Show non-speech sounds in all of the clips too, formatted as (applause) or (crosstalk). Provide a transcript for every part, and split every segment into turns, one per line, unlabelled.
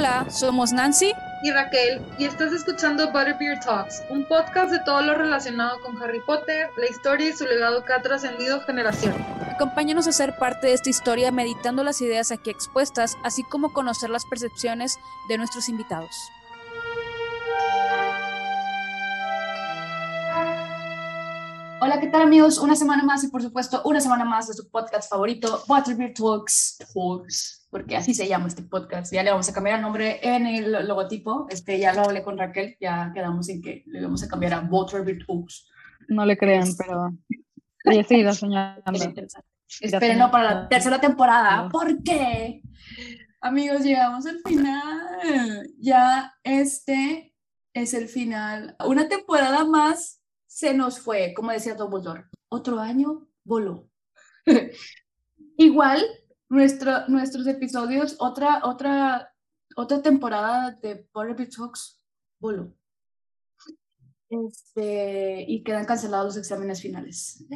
Hola, somos Nancy
y Raquel y estás escuchando Butterbeer Talks, un podcast de todo lo relacionado con Harry Potter, la historia y su legado que ha trascendido generaciones.
Acompáñanos a ser parte de esta historia meditando las ideas aquí expuestas, así como conocer las percepciones de nuestros invitados. Hola, ¿qué tal amigos? Una semana más y por supuesto una semana más de su podcast favorito, Butterbeer Talks. Talks porque así se llama este podcast. Ya le vamos a cambiar el nombre en el logotipo. Este, ya lo hablé con Raquel, ya quedamos en que le vamos a cambiar a Water Talks.
No le crean, pero ella seguirá (laughs) soñando.
Espérenlo para la tercera temporada. ¿Por qué? Amigos, llegamos al final. Ya este es el final. Una temporada más se nos fue, como decía Dumbledore. Otro año voló. (laughs) Igual nuestro, nuestros episodios, otra, otra, otra temporada de Power Talks voló. Este, y quedan cancelados los exámenes finales.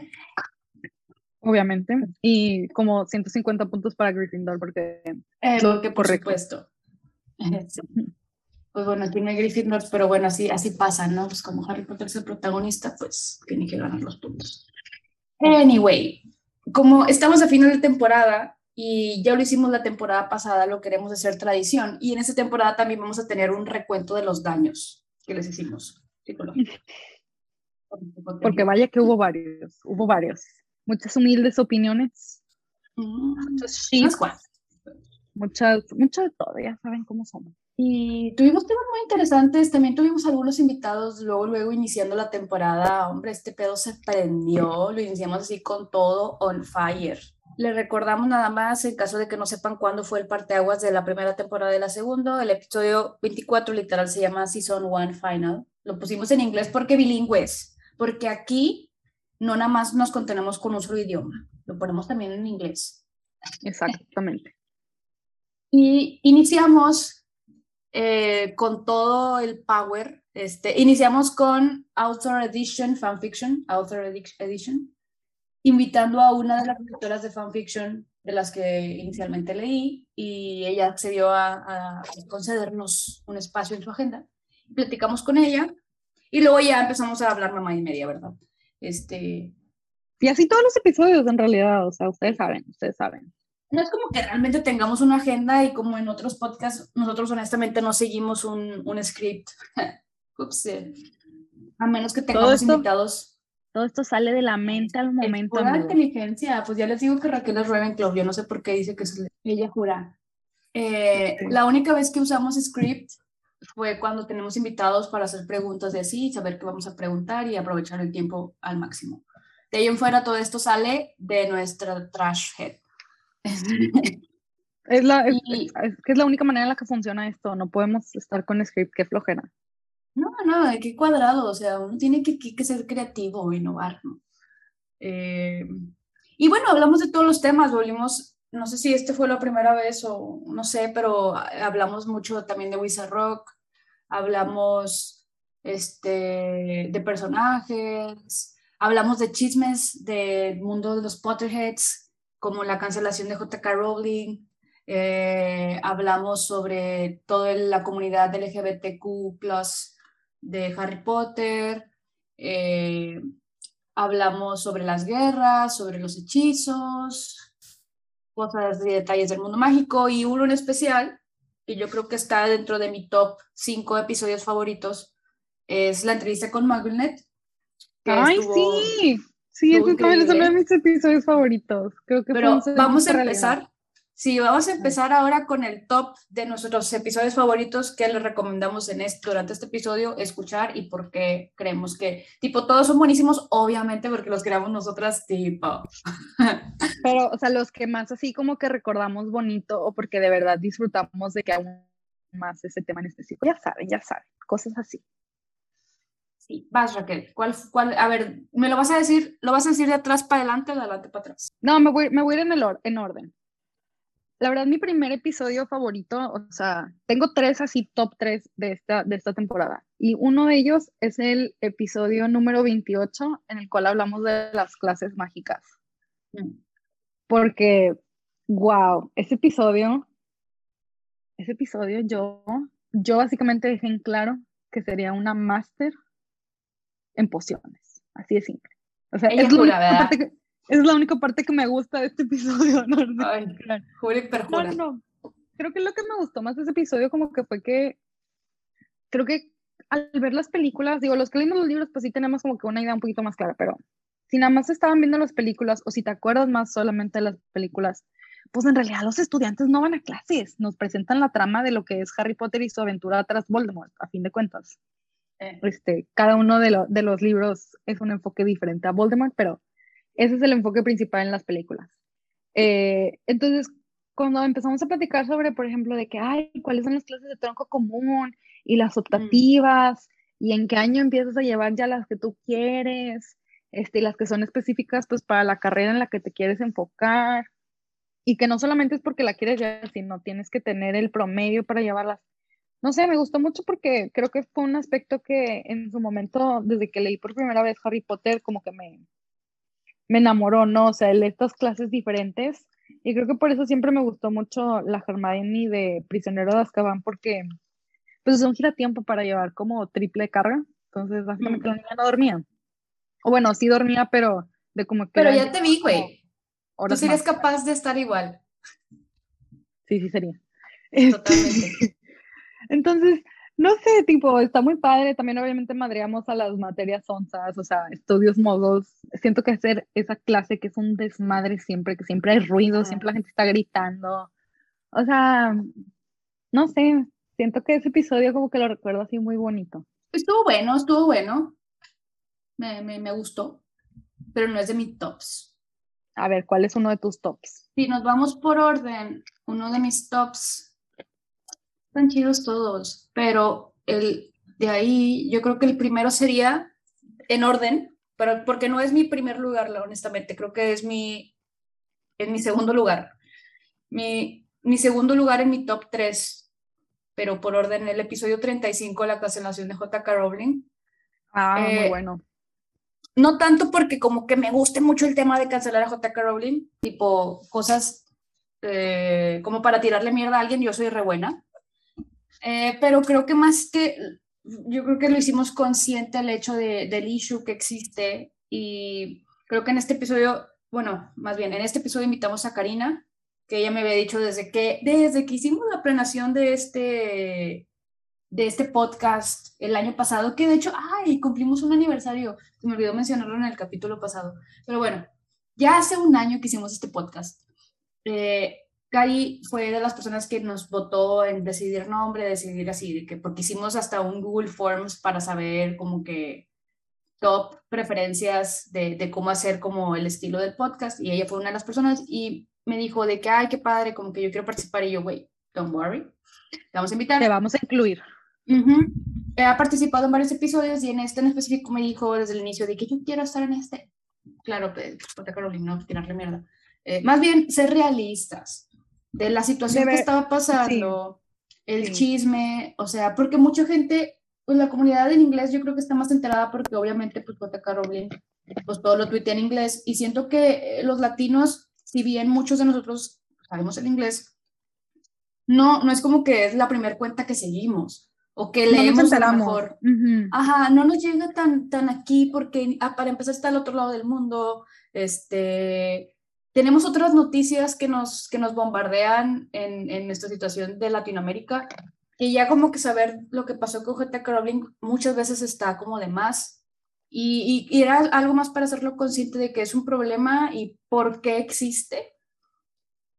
Obviamente. Y como 150 puntos para Gryffindor, porque.
Eh, porque por supuesto. Pues bueno, aquí no hay Gryffindor, pero bueno, así, así pasa, ¿no? Pues como Harry Potter es el protagonista, pues tiene que ganar los puntos. Anyway, como estamos a final de temporada, y ya lo hicimos la temporada pasada, lo queremos hacer tradición. Y en esta temporada también vamos a tener un recuento de los daños que les hicimos
Porque vaya que hubo varios, hubo varios. Muchas humildes opiniones.
Mm, muchas,
muchas, muchas de todo, ya saben cómo somos.
Y tuvimos temas muy interesantes, también tuvimos algunos invitados, luego, luego iniciando la temporada, hombre, este pedo se prendió, lo iniciamos así con todo on fire. Le recordamos nada más, en caso de que no sepan cuándo fue el parteaguas de la primera temporada de la segunda, el episodio 24 literal se llama Season 1 Final. Lo pusimos en inglés porque bilingües, porque aquí no nada más nos contenemos con un solo idioma, lo ponemos también en inglés.
Exactamente.
Y iniciamos eh, con todo el power, este, iniciamos con Author Edition, Fanfiction, Author Edition, invitando a una de las escritoras de fanfiction de las que inicialmente leí y ella accedió a, concedernos un espacio en su agenda. Platicamos con ella y luego ya empezamos a hablar mamá y media, ¿verdad? Este...
Y así todos los episodios en realidad, o sea, ustedes saben, ustedes saben.
No es como que realmente tengamos una agenda y como en otros podcasts, nosotros honestamente no seguimos un, un script. (laughs) Ups, eh. A menos que tengamos invitados
todo esto sale de la mente al momento.
Es inteligencia. Pues ya les digo que Raquel es Ravenclaw. Yo no sé por qué dice que es ella jura. Eh, la única vez que usamos script fue cuando tenemos invitados para hacer preguntas de así, saber qué vamos a preguntar y aprovechar el tiempo al máximo. De ahí en fuera todo esto sale de nuestra trash head. (laughs)
Es la, es, que es la única manera en la que funciona esto. No podemos estar con script, qué flojera.
No, no, de qué cuadrado, o sea, uno tiene que, que, ser creativo o innovar, ¿no? Eh, y bueno, hablamos de todos los temas, volvimos, no sé si este fue la primera vez o no sé, pero hablamos mucho también de Wizard Rock, hablamos este, de personajes, hablamos de chismes del mundo de los Potterheads, como la cancelación de JK Rowling, eh, hablamos sobre toda la comunidad LGBTQ de Harry Potter, eh, hablamos sobre las guerras, sobre los hechizos, cosas y detalles del mundo mágico y uno en especial, que yo creo que está dentro de mi top 5 episodios favoritos, es la entrevista con Magnet.
¡Ay, sí! Sí, ese también es uno de mis episodios favoritos. Creo que
Pero vamos a empezar Sí, vamos a empezar ahora con el top de nuestros episodios favoritos que les recomendamos en este, durante este episodio escuchar y por qué creemos que, tipo, todos son buenísimos, obviamente porque los creamos nosotras, tipo. (laughs)
Pero, o sea, los que más así como que recordamos bonito o porque de verdad disfrutamos de que aún más ese tema en específico, ya saben, ya saben, cosas así.
Sí, vas Raquel, ¿cuál, cuál, a ver, ¿me lo vas a decir, lo vas a decir de atrás para adelante o de adelante para atrás?
No, me voy, me voy a ir en, el en orden. La verdad, mi primer episodio favorito, o sea, tengo tres así, top tres de esta, de esta temporada. Y uno de ellos es el episodio número 28, en el cual hablamos de las clases mágicas. Porque, wow, ese episodio ese episodio yo, yo básicamente dejé en claro que sería una máster en pociones, así de simple. O sea, es, la única parte que, es la única parte que me gusta de este episodio. (laughs) No,
Ay,
no, no, creo que lo que me gustó más de ese episodio como que fue que creo que al ver las películas, digo, los que leímos los libros, pues sí tenemos como que una idea un poquito más clara, pero si nada más estaban viendo las películas o si te acuerdas más solamente de las películas, pues en realidad los estudiantes no van a clases, nos presentan la trama de lo que es Harry Potter y su aventura tras Voldemort, a fin de cuentas. Eh. Este, cada uno de, de los libros es un enfoque diferente a Voldemort, pero ese es el enfoque principal en las películas. Eh, entonces, cuando empezamos a platicar sobre, por ejemplo, de que, ay, ¿cuáles son las clases de tronco común y las mm. optativas? ¿Y en qué año empiezas a llevar ya las que tú quieres? Este, y las que son específicas, pues, para la carrera en la que te quieres enfocar. Y que no solamente es porque la quieres llevar, sino tienes que tener el promedio para llevarlas. No sé, me gustó mucho porque creo que fue un aspecto que en su momento, desde que leí por primera vez Harry Potter, como que me, me enamoró, ¿no? O sea, estas clases diferentes. Y creo que por eso siempre me gustó mucho la Hermione de Prisionero de Azkaban, porque pues es un giratiempo para llevar como triple carga. Entonces, básicamente la niña no dormía. O bueno, sí dormía, pero de como que...
Pero ya te vi, güey. Tú serías capaz de estar igual.
Sí, sí sería. Totalmente. (laughs) Entonces, no sé, tipo, está muy padre. También obviamente madreamos a las materias onzas, o sea, estudios modos. Siento que hacer esa clase que es un desmadre siempre, que siempre hay ruido, siempre la gente está gritando. O sea, no sé, siento que ese episodio como que lo recuerdo así muy bonito.
Estuvo bueno, estuvo bueno. Me, me, me gustó, pero no es de mis tops.
A ver, ¿cuál es uno de tus tops?
Si nos vamos por orden, uno de mis tops están chidos todos, pero el de ahí yo creo que el primero sería en orden, pero porque no es mi primer lugar, honestamente, creo que es mi, en mi segundo lugar. Mi, mi segundo lugar en mi top 3, pero por orden, el episodio 35, la cancelación de J.K. Rowling.
Ah, muy eh, bueno.
No tanto porque como que me guste mucho el tema de cancelar a J.K. Rowling, tipo cosas eh, como para tirarle mierda a alguien, yo soy re buena, eh, pero creo que más que, yo creo que lo hicimos consciente el hecho de, del issue que existe y creo que en este episodio, bueno, más bien, en este episodio invitamos a Karina, que ella me había dicho desde que, desde que hicimos la planeación de este, de este podcast el año pasado, que de hecho, ay, cumplimos un aniversario, se me olvidó mencionarlo en el capítulo pasado, pero bueno, ya hace un año que hicimos este podcast. Eh, Cari fue de las personas que nos votó en decidir nombre, decidir así, de que, porque hicimos hasta un Google Forms para saber como que top preferencias de, de, cómo hacer como el estilo del podcast y ella fue una de las personas y me dijo de que, ay, qué padre, como que yo quiero participar y yo, güey, don't worry, te vamos a invitar.
Te vamos a incluir.
Ha participado en varios episodios y en este en específico me dijo desde el inicio de que yo quiero estar en este. Claro, pues, Carolina, no tirarle mierda. Eh, más bien, ser realistas de la situación que estaba pasando, el chisme, o sea, porque mucha gente, pues la comunidad en inglés yo creo que está más enterada porque obviamente pues J.K. Rowling pues todo lo tuitea en inglés y siento que los latinos, si bien muchos de nosotros sabemos el inglés, no, no es como que es la primera cuenta que seguimos o que leemos a lo mejor. Ajá, no nos llega tan, tan aquí porque ah, para empezar está al otro lado del mundo, este, tenemos otras noticias que nos, que nos bombardean en, en nuestra situación de Latinoamérica y ya como que saber lo que pasó con J.K. Rowling muchas veces está como de más y, y, era algo más para hacerlo consciente de que es un problema y por qué existe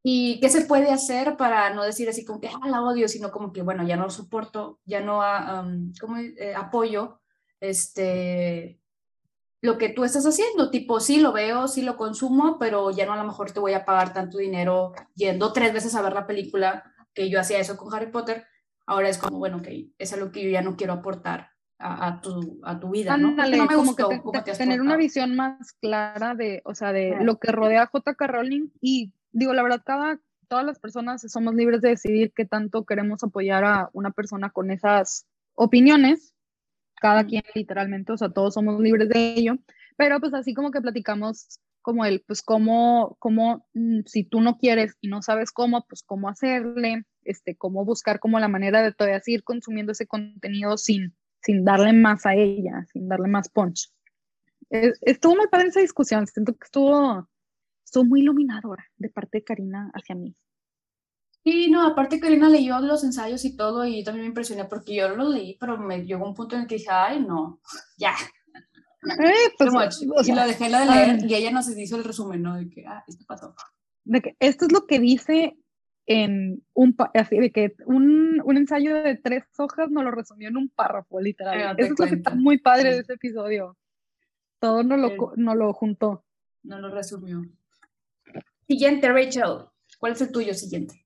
y qué se puede hacer para no decir así como que ah, la odio, sino como que bueno, ya no lo soporto, ya no um, como, eh, apoyo este, lo que tú estás haciendo, tipo, sí lo veo, sí lo consumo, pero ya no a lo mejor te voy a pagar tanto dinero yendo tres veces a ver la película, que yo hacía eso con Harry Potter, ahora es como, bueno, que es algo que yo ya no quiero aportar a, tu, a tu vida, ¿no? no
me gustó que tener una visión más clara de, o sea, de lo que rodea a J.K. Rowling y digo, la verdad, cada, todas las personas somos libres de decidir qué tanto queremos apoyar a una persona con esas opiniones, cada quien literalmente, o sea, todos somos libres de ello, pero pues así como que platicamos como el, pues cómo, cómo, mm, si tú no quieres y no sabes cómo, pues cómo hacerle, este, cómo buscar como la manera de todavía seguir consumiendo ese contenido sin, sin darle más a ella, sin darle más punch. estuvo muy padre esa discusión, siento que estuvo, estuvo muy iluminadora de parte de Karina hacia mí.
Sí, no, aparte Karina leyó los ensayos y todo y yo también me impresioné porque yo los leí, pero me llegó un punto en el que dije, ay, no, (laughs) ya.
Eh, pues,
y lo dejé la de leer y ella nos hizo el resumen, ¿no? De que, ah, esto pasó.
De que esto es lo que dice en un, así de que un, un, ensayo de tres hojas nos lo resumió en un párrafo, literal. Eso es lo que está muy padre de ese episodio. Todo nos lo, no lo juntó.
No lo resumió. Siguiente, Rachel. ¿Cuál es el tuyo siguiente?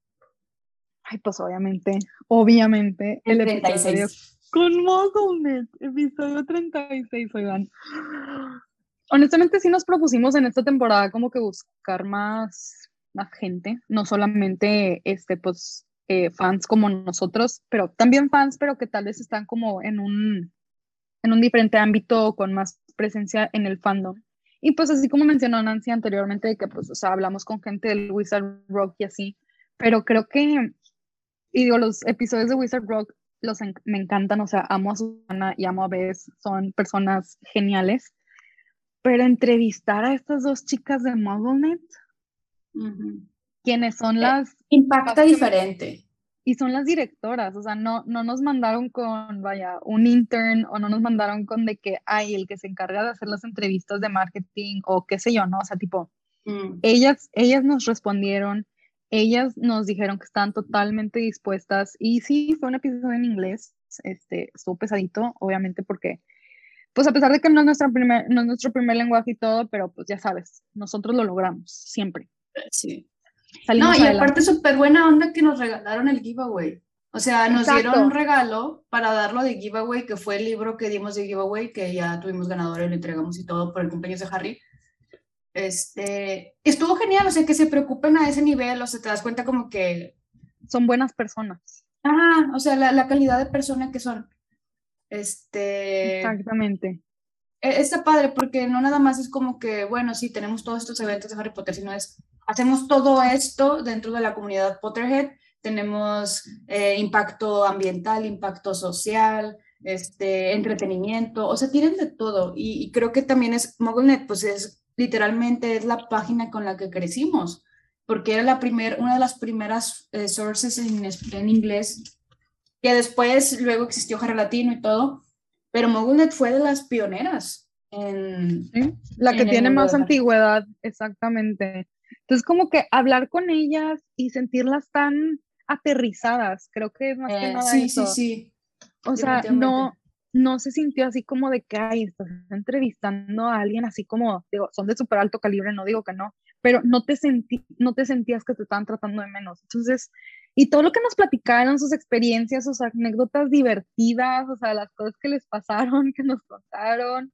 Ay, pues obviamente, obviamente,
el, 36. episodio
con Mugglenet, episodio 36, oigan. Honestamente, sí nos propusimos en esta temporada como que buscar más, más gente, no solamente este, pues, eh, fans como nosotros, pero también fans, pero que tal vez están como en un, en un diferente ámbito con más presencia en el fandom. Y pues así como mencionó Nancy anteriormente, que pues, o sea, hablamos con gente del Wizard Rock y así, pero creo que y digo, los episodios de Wizard Rock los me encantan, o sea, amo a Susana y amo a Bess, son personas geniales. Pero entrevistar a estas dos chicas de MuggleNet, quienes son eh, las...
Impacta diferente.
Y son las directoras, o sea, no, no nos mandaron con, vaya, un intern o no nos mandaron con de que hay el que se encarga de hacer las entrevistas de marketing o qué sé yo, ¿no? O sea, tipo, mm. ellas, ellas nos respondieron, ellas nos dijeron que estaban totalmente dispuestas y sí, fue un episodio en inglés, este, estuvo pesadito, obviamente porque, pues a pesar de que no es, nuestra primer, no es nuestro primer lenguaje y todo, pero pues ya sabes, nosotros lo logramos, siempre.
Sí. no, y aparte súper buena onda que nos regalaron el giveaway. O sea, nos dieron un regalo para darlo de giveaway, que fue el libro que dimos de giveaway, que ya tuvimos ganador y lo entregamos y todo por el cumpleaños de Harry. Este, estuvo genial, o sea, que se preocupen a ese nivel, o sea, te das cuenta como que...
Son buenas personas.
Ajá, o sea, la, la calidad de persona que son. Este...
Exactamente.
E, está padre porque no nada más es como que, bueno, sí, tenemos todos estos eventos de Harry Potter, sino es, hacemos todo esto dentro de la comunidad Potterhead, tenemos eh, impacto ambiental, impacto social, este, entretenimiento, o sea, tienen de todo. Y, y creo que también es, MuggleNet, pues es literalmente es la página con la que crecimos, porque era la primer, una de las primeras eh, sources en, en, inglés, que después luego existió Harry Latino y todo, pero MoguleNet fue de las pioneras. En,
la que tiene más antigüedad, exactamente. Entonces, como que hablar con ellas y sentirlas tan aterrizadas, creo que es más que eh, nada
sí, Sí, sí,
O sea, no, no se sintió así como de que, ay, estás entrevistando a alguien así como, digo, son de súper alto calibre, no digo que no, pero no te, sentí, no te sentías que te estaban tratando de menos. Entonces, y todo lo que nos platicaron, sus experiencias, sus anécdotas divertidas, o sea, las cosas que les pasaron, (laughs) que nos contaron,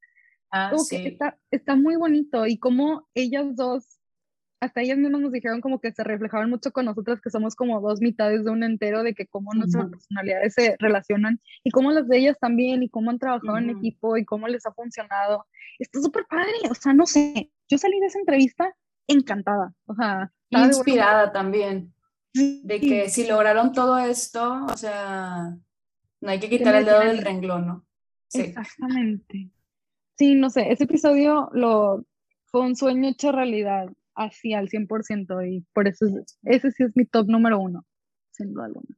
ah,
que está, está muy bonito y como ellas dos hasta ellas mismas nos dijeron como que se reflejaban mucho con nosotras, que somos como dos mitades de un entero, de que cómo nuestras personalidades se relacionan y cómo las de ellas también y cómo han trabajado en equipo y cómo les ha funcionado. Está súper padre, o sea, no sé, yo salí de esa entrevista encantada, o sea,
inspirada también, de que si lograron todo esto, o sea, no hay que quitar el dedo del renglón, ¿no?
Sí. Exactamente. Sí, no sé, ese episodio lo fue un sueño hecho realidad así al 100% y por eso ese sí es mi top número uno, sin duda alguna.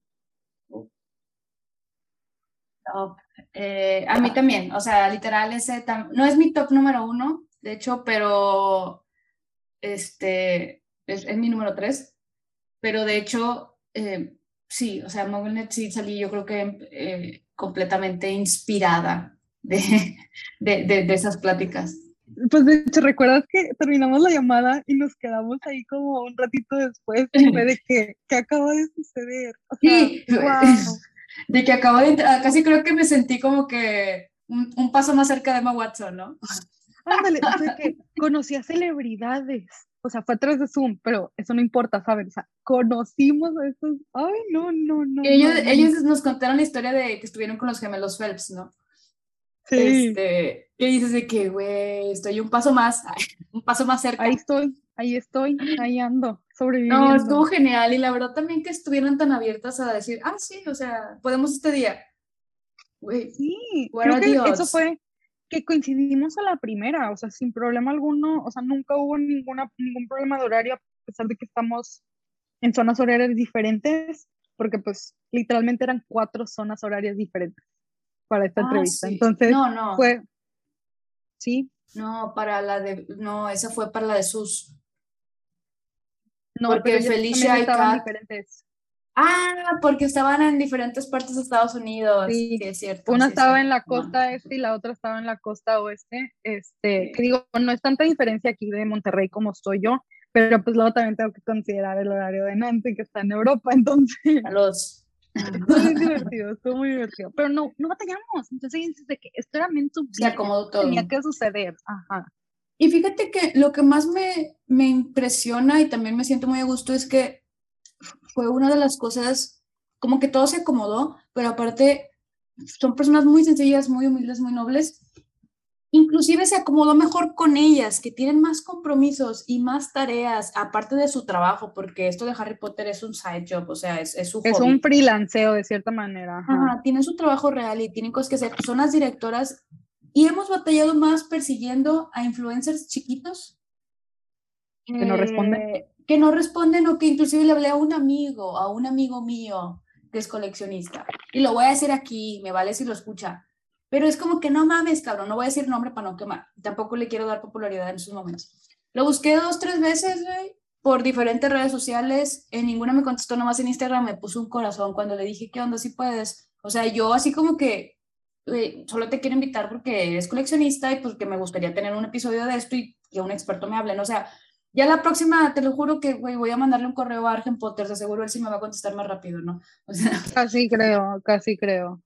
Eh, a mí también, o sea, literal ese no es mi top número uno, de hecho, pero este es, mi número tres, pero de hecho eh, sí, o sea, MobileNet sí salí yo creo que eh, completamente inspirada de, (laughs) de, de esas pláticas.
Pues de hecho, ¿recuerdas que terminamos la llamada y nos quedamos ahí como un ratito después de que, ¿qué acaba de suceder?
sí, (laughs) de que acabo de entrar, casi creo que me sentí como que un, un paso más cerca de Emma Watson, ¿no? (laughs)
Ándale, o sea que conocí a celebridades, o sea, fue a través de Zoom, pero eso no importa, ¿sabes? O sea, conocimos a estos, ay, no, no, no.
ellos, ellos nos contaron la historia de que estuvieron con los gemelos Phelps, ¿no? Sí. Este, y dices de que, güey, estoy un paso más, un paso más cerca.
Ahí estoy, ahí estoy, ahí ando. sobreviviendo.
No, estuvo genial y la verdad también que estuvieran tan abiertas a decir, ah, sí, o sea, podemos este día. Güey,
Sí, creo que eso fue que coincidimos a la primera, o sea, sin problema alguno, o sea, nunca hubo ninguna, ningún problema de horario, a pesar de que estamos en zonas horarias diferentes, porque pues literalmente eran cuatro zonas horarias diferentes para esta
ah,
entrevista.
sí.
Entonces,
No, no,
fue, sí,
no, para la de, no, esa fue para la de sus.
no,
Porque Felicia y Kat-
diferentes.
Ah, porque estaban en diferentes partes de Estados Unidos.
Sí,
Sí, es cierto.
Una
sí,
estaba en la costa este y la otra estaba en la costa oeste. Este, que digo, no es tanta diferencia aquí de Monterrey como soy yo, pero pues luego también tengo que considerar el horario de Nancy que está en Europa, (laughs) entonces
A los.
Muy divertido, estuvo muy divertido. Pero no, no batallamos. Entonces dices de que esto era meant to
Se acomodó todo.
tenía que suceder. Ajá.
Y fíjate que lo que más me, me impresiona y también me siento muy a gusto es que fue una de las cosas, como que todo se acomodó, pero aparte son personas muy sencillas, muy humildes, muy nobles. Inclusive se acomodó mejor con ellas, que tienen más compromisos y más tareas, aparte de su trabajo, porque esto de Harry Potter es un side job, o sea, es, es su
Es
hobby.
un freelanceo de cierta manera. Ajá.
Ajá, tienen su trabajo real y tienen cosas que hacer. Son las directoras y hemos batallado más persiguiendo a influencers chiquitos
Que no responden.
eh, que no responden o que inclusive le hablé a un amigo, a un amigo mío que es coleccionista. Y lo voy a decir aquí, me vale si lo escucha. Pero es como que no mames, cabrón, no voy a decir nombre para no quemar. Tampoco le quiero dar popularidad en esos momentos. Lo busqué dos, tres veces, güey, por diferentes redes sociales. En ninguna me contestó, nomás en Instagram me puso un corazón cuando le dije, ¿qué onda? Si puedes. O sea, yo así como que güey, solo te quiero invitar porque eres coleccionista y porque me gustaría tener un episodio de esto y que un experto me hable. O sea, ya la próxima, te lo juro que güey, voy a mandarle un correo a Argen Potter, seguro él sí me va a contestar más rápido, ¿no? O sea,
Casi creo, casi creo.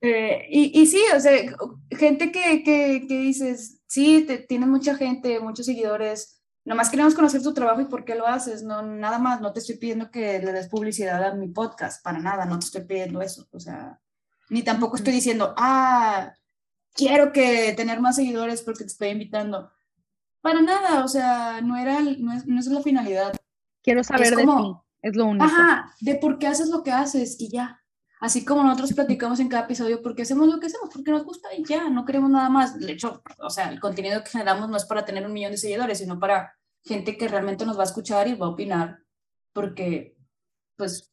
Eh, y, y sí, o sea, gente que, que, que dices, sí, te, tienes mucha gente, muchos seguidores, nomás queremos conocer tu trabajo y por qué lo haces, no, nada más, no te estoy pidiendo que le des publicidad a mi podcast, para nada, no te estoy pidiendo eso, o sea, ni tampoco estoy diciendo, ah, quiero que tener más seguidores porque te estoy invitando, para nada, o sea, no era, no es, no es la finalidad,
Quiero saber de ti,
como-
es lo único.
Ajá, de por qué haces lo que haces y ya. Así como nosotros platicamos en cada episodio, por qué hacemos lo que hacemos, porque nos gusta y ya, no queremos nada más. De hecho, o sea, el contenido que generamos no es para tener un millón de seguidores, sino para gente que realmente nos va a escuchar y va a opinar, porque, pues,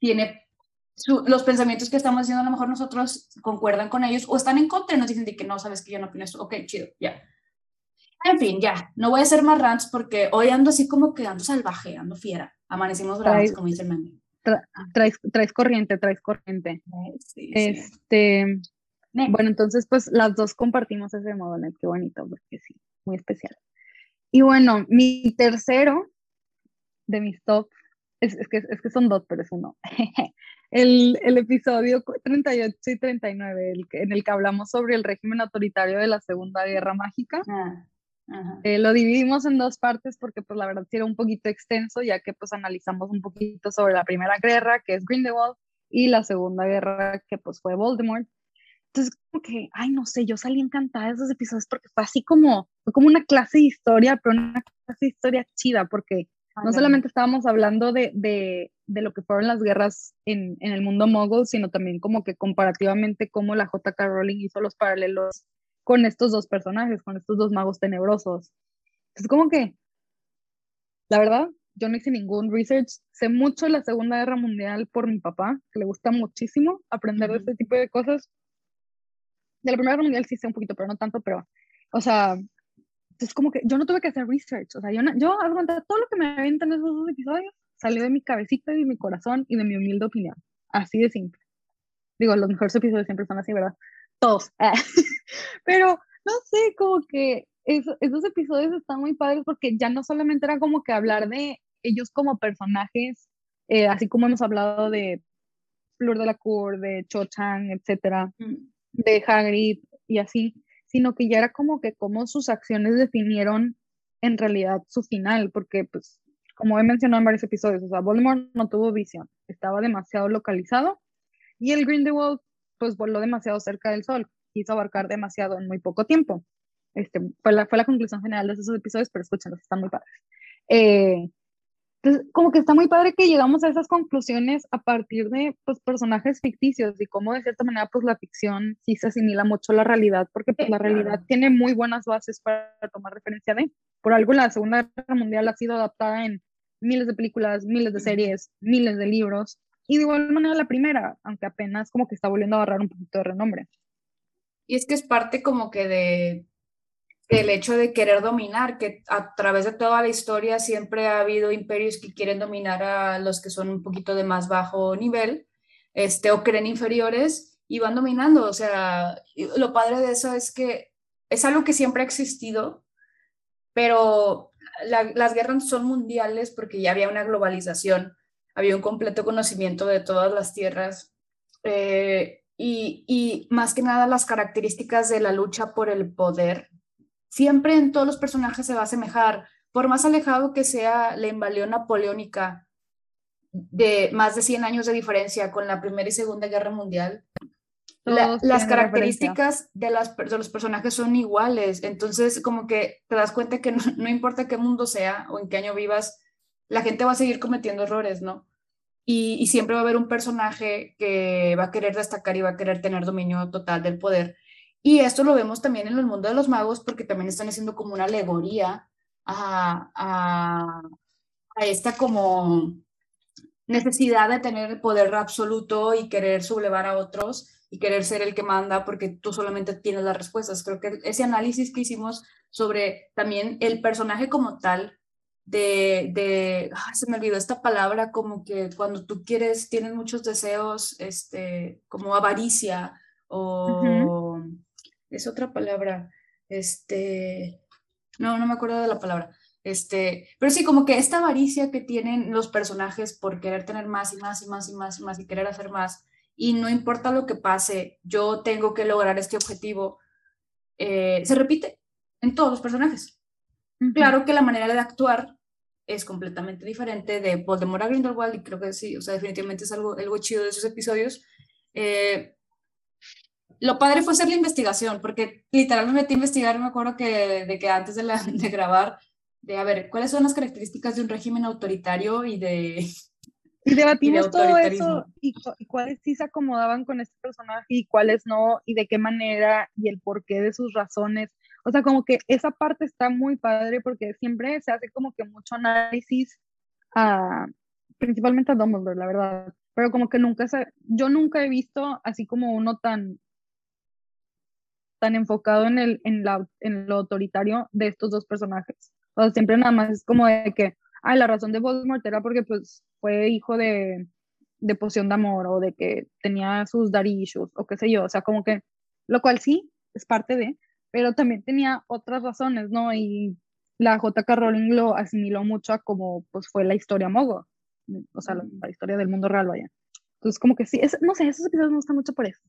tiene su- los pensamientos que estamos diciendo, a lo mejor nosotros concuerdan con ellos o están en contra y nos dicen de que no, sabes que yo no opino esto. Ok, chido, ya. En fin, ya, no voy a hacer más rants porque hoy ando así como que ando salvaje, ando fiera. Amanecimos bravos,
Traes-
como dice el meme.
Traes, traes corriente, traes corriente.
Sí.
Este, bueno, entonces pues las dos compartimos ese modo, ¿no? Qué bonito, porque sí, muy especial. Y bueno, mi tercero de mis top, es, es que, es que son dos, pero es uno. (laughs) El, el episodio cu- 38 y 39, el en el que hablamos sobre el régimen autoritario de la Segunda Guerra Mágica.
Ah.
Eh, lo dividimos en dos partes porque pues la verdad sí era un poquito extenso, ya que pues analizamos un poquito sobre la Primera Guerra, que es Grindelwald, y la Segunda Guerra, que pues fue Voldemort. Entonces como que, ay, no sé, yo salí encantada de esos episodios porque fue así como, fue como una clase de historia, pero una clase de historia chida, porque no
Ándale.
solamente estábamos hablando de, de, de lo que fueron las guerras en, en el mundo mogul, sino también como que comparativamente cómo la J.K. Rowling hizo los paralelos con estos dos personajes, con estos dos magos tenebrosos. Entonces, como que, la verdad, yo no hice ningún research. Sé mucho de la Segunda Guerra Mundial por mi papá, que le gusta muchísimo aprender de este tipo de cosas. De la Primera Guerra Mundial sí sé un poquito, pero no tanto, pero, o sea, es como que yo no tuve que hacer research. O sea, yo, no- yo todo lo que me aventan esos dos episodios salió de mi cabecita y de mi corazón y de mi humilde opinión. Así de simple. Digo, los mejores episodios siempre son así, ¿verdad? Todos. (laughs) Pero, no sé, como que eso- esos episodios están muy padres porque ya no solamente era como que hablar de ellos como personajes, eh, así como hemos hablado de Fleur de la Cour, de Cho Chang, etcétera,
Mm,
de Hagrid y así, sino que ya era como que cómo sus acciones definieron en realidad su final, porque pues, como he mencionado en varios episodios, o sea, Voldemort no tuvo visión, estaba demasiado localizado y el Grindelwald pues voló demasiado cerca del sol, quiso abarcar demasiado en muy poco tiempo. Este, fue, la, fue la conclusión general de esos episodios, pero escúchenlos, están muy padres. Eh, Entonces, como que está muy padre que llegamos a esas conclusiones a partir de pues, personajes ficticios y cómo de cierta manera pues la ficción sí se asimila mucho a la realidad, porque pues, la realidad tiene muy buenas bases para tomar referencia de. Por algo la Segunda Guerra Mundial ha sido adaptada en miles de películas, miles de series, miles de libros, y de igual manera la primera, aunque apenas como que está volviendo a agarrar un poquito de renombre.
Y es que es parte como que de el hecho de querer dominar, que a través de toda la historia siempre ha habido imperios que quieren dominar a los que son un poquito de más bajo nivel, este, o creen inferiores y van dominando. O sea, lo padre de eso es que es algo que siempre ha existido, pero las guerras son mundiales porque ya había una globalización, había un completo conocimiento de todas las tierras. Eh, y, y más que nada las características de la lucha por el poder siempre en todos los personajes se va a asemejar, por más alejado que sea la invasión napoleónica de más de 100 años de diferencia con la Primera y Segunda Guerra Mundial, las características de, las, de, los personajes son iguales, entonces como que te das cuenta que no, importa qué mundo sea o en qué año vivas, la gente va a seguir cometiendo errores, ¿no? Y, siempre va a haber un personaje que va a querer destacar y va a querer tener dominio total del poder. Y esto lo vemos también en el mundo de los magos porque también están haciendo como una alegoría a, a, a esta como necesidad de tener el poder absoluto y querer sublevar a otros y querer ser el que manda porque tú solamente tienes las respuestas. Creo que ese análisis que hicimos sobre también el personaje como tal, de, de se me olvidó esta palabra, como que cuando tú quieres, tienes muchos deseos, este, como avaricia o es otra palabra, este, no, no me acuerdo de la palabra, este, pero sí, como que esta avaricia que tienen los personajes por querer tener más y más y más y más y más y querer hacer más, y no importa lo que pase, yo tengo que lograr este objetivo, eh, se repite en todos los personajes. Claro que la manera de actuar es completamente diferente de Voldemort a Grindelwald y creo que sí, o sea, definitivamente es algo, algo chido de esos episodios. Eh, lo padre fue hacer la investigación, porque literalmente me metí a investigar y me acuerdo que, de que antes de, la, (laughs) de grabar, de a ver, ¿cuáles son las características de un régimen autoritario y de... (laughs)
Y debatimos todo eso y, cuáles sí se acomodaban con este personaje y cuáles no, y de qué manera y el porqué de sus razones. O sea, como que esa parte está muy padre porque siempre se hace como que mucho análisis, a, principalmente a Dumbledore, la verdad. Pero como que nunca se, yo nunca he visto así como uno tan tan enfocado en, el, en, la, en lo autoritario de estos dos personajes. O sea, siempre nada más es como de que, ay, la razón de Voldemort era porque pues fue hijo de, de poción de amor o de que tenía sus darishus o qué sé yo, o sea, como que, lo cual sí, es parte de, pero también tenía otras razones, ¿no? Y la J.K. Rowling lo asimiló mucho a como pues fue la historia Mogo, o sea, la, la historia del mundo real, vaya. Entonces, como que sí, es, no sé, esos episodios me gustan mucho por eso.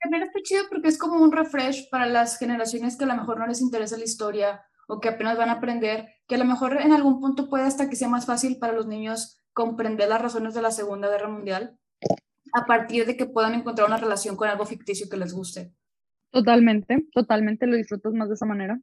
También está chido porque es como un refresh para las generaciones que a lo mejor no les interesa la historia o que apenas van a aprender, que a lo mejor en algún punto puede hasta que sea más fácil para los niños comprender las razones de la Segunda Guerra Mundial a partir de que puedan encontrar una relación con algo ficticio que les guste.
Totalmente, totalmente lo disfrutas más de esa manera.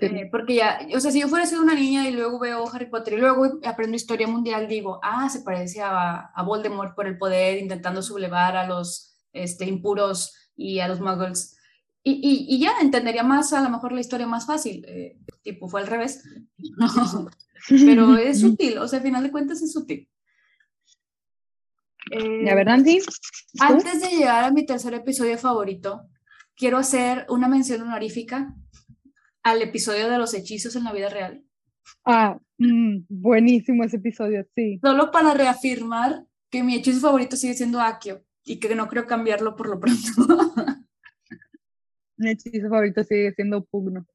Eh, porque ya, o sea, si yo fuera sido una niña y luego veo Harry Potter y luego aprendo historia mundial, digo, ah, se parece a, a Voldemort por el poder intentando sublevar a los este, impuros y a los muggles. Y, y, y, ya entendería más a lo mejor la historia más fácil, eh, tipo fue al revés, (laughs) pero es (laughs) útil, o sea, al final de cuentas es útil.
Eh, a ver, Nancy.
Antes de llegar a mi tercer episodio favorito, quiero hacer una mención honorífica al episodio de los hechizos en la vida real.
Ah, mm, buenísimo ese episodio, sí.
Solo para reafirmar que mi hechizo favorito sigue siendo Akio y que no creo cambiarlo por lo pronto. (laughs)
Mi hechizo favorito sigue siendo Pugno.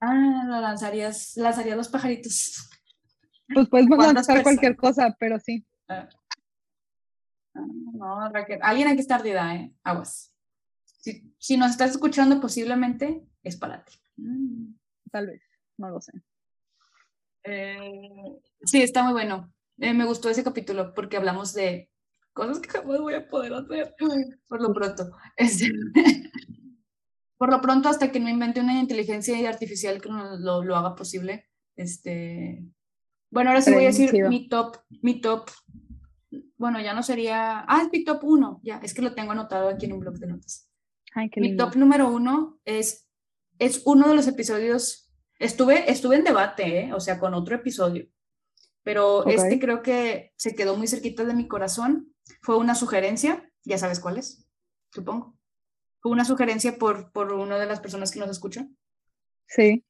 Ah, lo lanzarías, lanzaría los pajaritos.
Pues puedes lanzar cualquier cosa, pero sí. Ah.
No, Raquel, alguien hay que estar de edad, ¿eh? Aguas. Si, si, nos estás escuchando, posiblemente es para ti.
Mm, tal vez, no lo sé.
Eh, sí, está muy bueno. Eh, me gustó ese capítulo porque hablamos de cosas que jamás voy a poder hacer (laughs) por lo pronto. Este, (laughs) por lo pronto, hasta que no invente una inteligencia artificial que lo, lo haga posible, este, Bueno, ahora sí voy a decir mi top, mi top. Bueno, ya no sería. Ah, es mi top uno. Ya, es que lo tengo anotado aquí en un blog de notas.
Ay, qué
Mi top número uno es, es uno de los episodios. Estuve, estuve en debate, ¿eh? o sea, con otro episodio. Pero este creo que se quedó muy cerquita de mi corazón. Fue una sugerencia, ya sabes cuál es, supongo. Fue una sugerencia por, por una de las personas que nos escuchan.
Sí.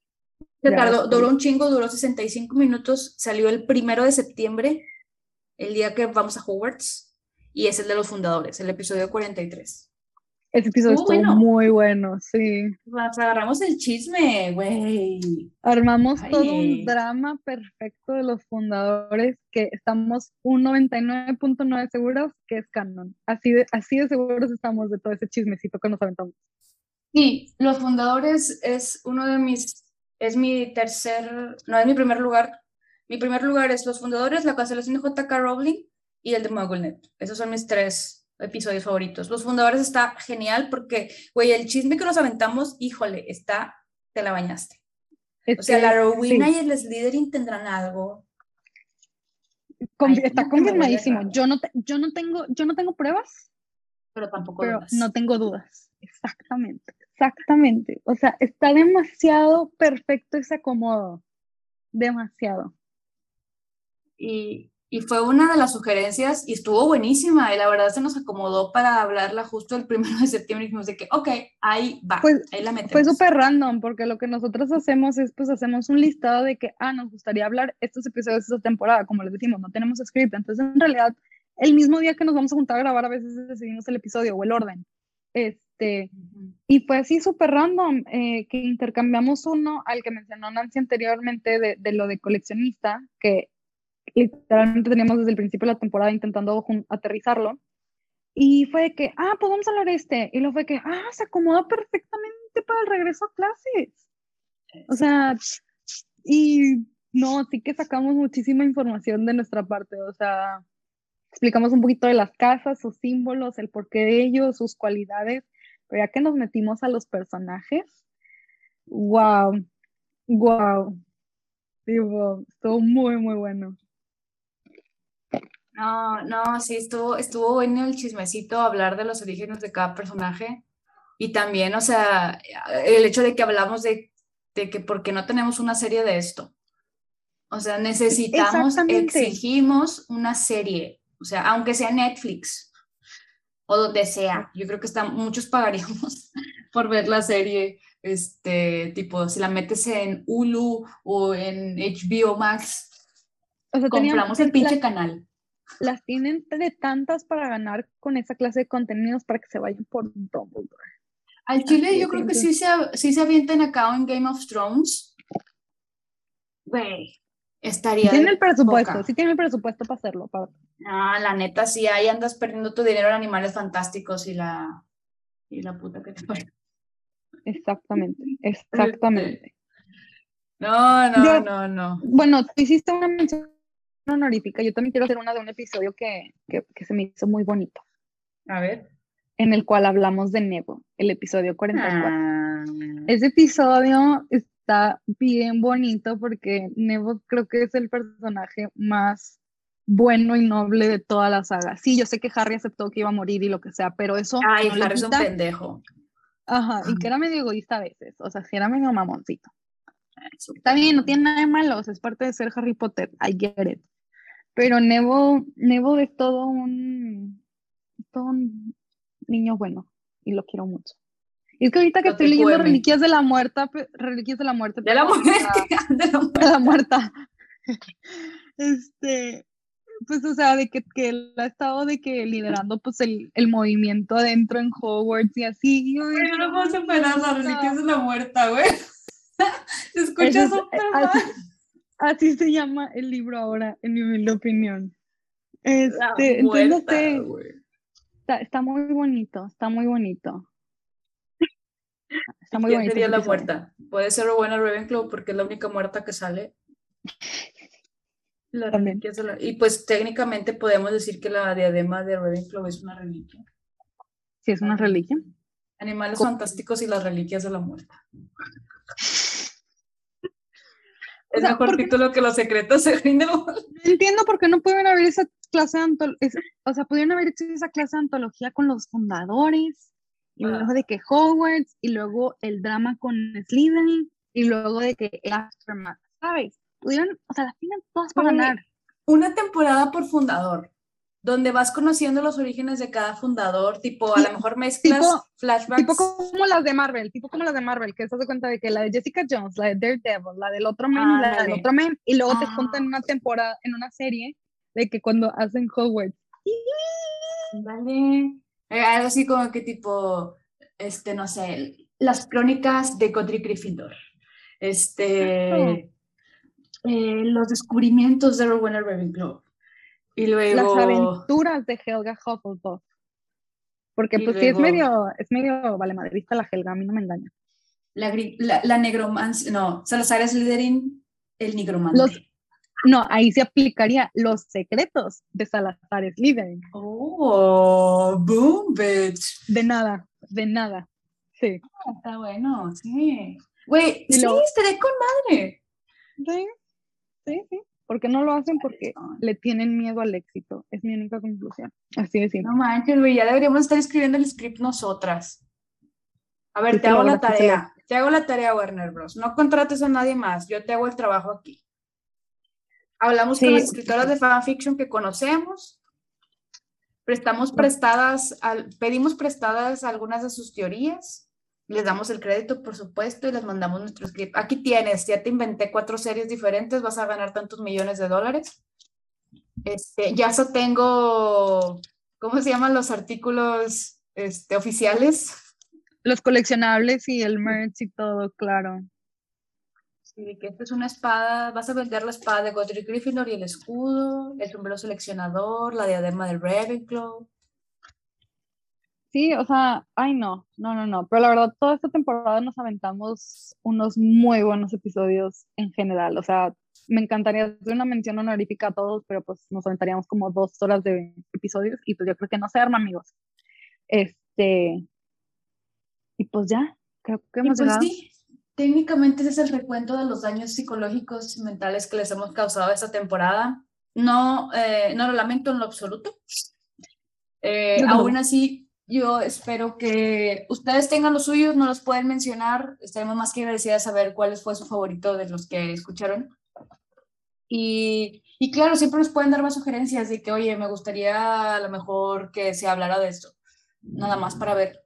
Se tardó, duró un chingo, duró 65 minutos, salió el primero de septiembre, el día que vamos a Hogwarts, y es el de los fundadores, el episodio 43.
Ese episodio
Estuvo bueno.
muy bueno, sí.
Agarramos el chisme, güey.
Armamos todo
Ay.
un drama perfecto de los fundadores que estamos un 99.9 seguros que es canon. Así de, así de seguros estamos de todo ese chismecito que nos aventamos.
Sí, los fundadores es uno de mis, es mi tercer, no es mi primer lugar. Mi primer lugar es los fundadores, la cancelación de J.K. Rowling y el de MuggleNet. Esos son mis tres episodios favoritos. Los fundadores está genial porque, güey, el chisme que nos aventamos, híjole, está, te la bañaste.
Es
O sea,
que,
la Rowena
sí,
y el Slytherin tendrán algo. Ay,
está
¿cómo que me huele
confirmadísimo. Yo no, te- yo no tengo, yo no tengo pruebas,
pero tampoco
pero
dudas.
no tengo dudas. Exactamente, exactamente. O sea, está demasiado perfecto ese acomodo. Demasiado.
Y, y fue una de las sugerencias y estuvo buenísima y la verdad se nos acomodó para hablarla justo el primero de septiembre y dijimos de que, ok, ahí va,
Pues,
ahí la metemos.
Fue súper random porque lo que nosotros hacemos es pues hacemos un listado de que, ah, nos gustaría hablar estos episodios de esta temporada, como les decimos, no tenemos script, entonces en realidad el mismo día que nos vamos a juntar a grabar a veces decidimos el episodio o el orden. Este, y fue así súper random eh, que intercambiamos uno al que mencionó Nancy anteriormente de, de lo de coleccionista, que literalmente teníamos desde el principio de la temporada intentando aterrizarlo. Y fue de que, ah, pues vamos a hablar de este. Y luego fue que, ah, se acomoda perfectamente para el regreso a clases. O sea, y no, sí que sacamos muchísima información de nuestra parte. O sea, explicamos un poquito de las casas, sus símbolos, el porqué de ellos, sus cualidades. Pero ya que nos metimos a los personajes, wow, wow. Digo, estuvo muy, muy bueno.
No, no, sí, estuvo, estuvo bueno el chismecito, hablar de los orígenes de cada personaje y también, o sea, el hecho de que hablamos de, de que porque no tenemos una serie de esto. O sea, necesitamos, exigimos una serie, o sea, aunque sea Netflix o donde sea, yo creo que está, muchos pagaríamos (laughs) por ver la serie, este, tipo, si la metes en Hulu o en HBO Max,
O sea, tenían-
compramos el pinche canal.
Las tienen de tantas para ganar con esa clase de contenidos para que se vayan por Dumbledore.
Al Chile
Así
yo creo que sí se, sí se avienten acá en Game of Thrones. Güey, estaría
Tienen
de
el presupuesto, sí tienen el presupuesto para hacerlo. para-
Ah, la neta, sí, ahí andas perdiendo tu dinero en animales fantásticos y la, y la puta que te parió.
Exactamente, (laughs) exactamente.
No, no,
Yo-
no, no.
Bueno, tú hiciste una mención honorífica, yo también quiero hacer una de un episodio que, que, que se me hizo muy bonito,
A ver.
en el cual hablamos de Nebo, el episodio 44.
Ah,
Ese episodio está bien bonito porque Nebo creo que es el personaje más bueno y noble de toda la saga. Sí, yo sé que Harry aceptó que iba a morir y lo que sea, pero eso
Ay,
no
Harry es un pendejo.
Ajá, y que era medio egoísta a veces, o sea, sí era medio mamoncito.
Un
Está bien, no tiene nada de malo, o sea, es parte de ser Harry Potter, I get it. Pero Nebo, Nebo es todo un, todo un niño bueno y lo quiero mucho. Y es que ahorita que
No
estoy leyendo. Reliquias de la Muerte, pe- Reliquias de la Muerte,
De la muerte, (laughs) de la muerte.
de la muerta. Este, pues, o sea, de que, que él ha estado de que liderando pues el, el movimiento adentro en Hogwarts y así. y yo
no puedo superar las reliquias de la muerta, güey. (laughs) Se escucha
es-
súper mal.
así se llama el libro ahora, en mi humilde opinión. Este, entonces, sé,
güey.
está, está muy bonito, está muy bonito. Está muy
¿Quién
bonito.
sería la muerta? Puede ser Rowena Ravenclaw porque es la única muerta que sale. La reliquia la- Y pues técnicamente podemos decir que la diadema de Ravenclaw es una reliquia.
Sí, es una reliquia.
Animales
Co-
fantásticos y las reliquias de la muerta. Es mejor título que Los secretos de Grindelwald.
No entiendo por qué no pueden haber esa clase de antología, o sea, pudieron haber hecho esa clase de antología con los fundadores, y
Ah.
luego de que Hogwarts, y luego el drama con Slytherin, y luego de que el Aftermath, ¿sabes? Pudieron, o sea, las tienen todas para ganar.
Una temporada por fundador, donde vas conociendo los orígenes de cada fundador, tipo, a lo mejor mezclas
tipo-
flashbacks.
Tipo como las de Marvel, tipo como las de Marvel, que se das cuenta de que la de Jessica Jones, la de Daredevil, la del otro men, y la del otro men, y luego te
Ah.
juntan en una temporada, en una serie, de que cuando hacen Hogwarts.
Vale. Eh, algo así como que tipo, este, no sé, las crónicas de Godric Gryffindor. Este, eh, los descubrimientos de Rowena Ravenclaw. Y
las
luego,
aventuras de Helga Hufflepuff. Porque
Y
pues sí, es medio, es medio vale madrista la Helga, a mí no me engaña.
la, gri- la, la negromancia, no, Salazar Slytherin, el nigromante.
Los- No, ahí se aplicaría los secretos de Salazar Slytherin.
Oh, boom, bitch.
De nada, de nada. Sí.
Está bueno, sí. Güey, sí, estaré con madre.
Sí, sí, sí. ¿Por qué no lo hacen? Porque le tienen miedo al éxito. Es mi única conclusión. Así de simple.
No manches, güey, ya deberíamos estar escribiendo el script nosotras. A ver,
Sí,
te hago la tarea. Te hago la tarea, Warner Bros. No contrates a nadie más. Yo te hago el trabajo aquí. Hablamos con las escritoras de fanfiction que conocemos. Prestamos prestadas, al- pedimos prestadas algunas de sus teorías. Les damos el crédito, por supuesto, y les mandamos nuestro script. Aquí tienes, ya te inventé cuatro series diferentes, vas a ganar tantos millones de dólares. Este, ya so tengo, ¿cómo se llaman los artículos este, oficiales?
Los coleccionables y el merch y todo, claro.
Sí, que esta es una espada, vas a vender la espada de Godric Gryffindor y el escudo, el sombrero seleccionador, la diadema del Ravenclaw.
Sí, o sea, ay no, no, no, no. Pero la verdad, toda esta temporada nos aventamos unos muy buenos episodios en general. O sea, me encantaría hacer una mención honorífica a todos, pero pues nos aventaríamos como dos horas de episodios y pues yo creo que no se arma, amigos. Este, y pues ya, creo que
Y
hemos
pues
llegado.
sí, técnicamente ese es el recuento de los daños psicológicos y mentales que les hemos causado esta temporada. No, eh, no lo lamento en lo absoluto. Eh,
Yo tampoco.
aún así, yo espero que ustedes tengan los suyos, no los pueden mencionar. Estaremos más que agradecidas de saber cuál fue su favorito de los que escucharon. Y, y claro, siempre nos pueden dar más sugerencias de que, oye, me gustaría a lo mejor que se hablara de esto. Nada más para ver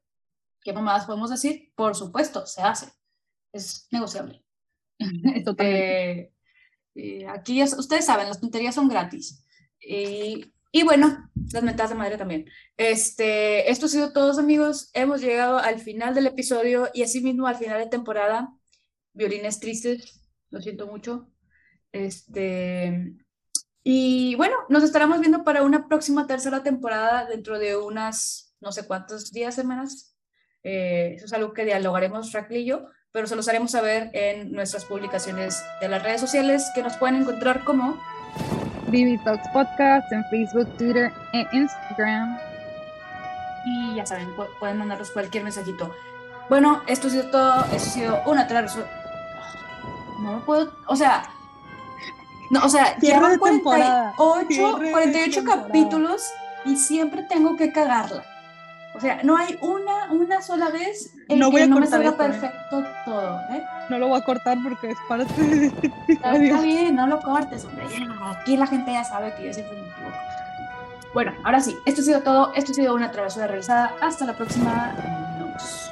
qué mamadas podemos decir. Por supuesto, se hace. Es negociable. (laughs)
Totalmente.
Este, eh, aquí ustedes saben, las tonterías son gratis. Y, y bueno, las mentadas de madre también. Este, esto ha sido todo, amigos. Hemos llegado al final del episodio y asimismo al final de temporada. Violines tristes, lo siento mucho. Este, y bueno, nos estaremos viendo para una próxima tercera temporada dentro de unas no sé cuántos días, semanas. Eh, eso es algo que dialogaremos Raquel y yo, pero se los haremos saber en nuestras publicaciones de las redes sociales que nos pueden encontrar como
Vivi Talks Podcast en Facebook, Twitter e Instagram.
y ya saben, pu- pueden mandarnos cualquier mensajito. Bueno, esto ha sido todo, esto ha sido una transmisión. No me puedo, o sea, no, o sea, llevan
de temporada,
48,
cierre de
48
temporada.
capítulos y siempre tengo que cagarla. O sea, no hay una, una sola vez en
No
que
voy a
no me salga
esto, ¿eh?
perfecto todo, ¿eh?
No lo voy a cortar porque es parte de
Está, está bien, no lo cortes, hombre. Aquí la gente ya sabe que yo siempre me equivoco. Bueno, ahora sí, esto ha sido todo. Esto ha sido una travesura realizada. Hasta la próxima. Nos.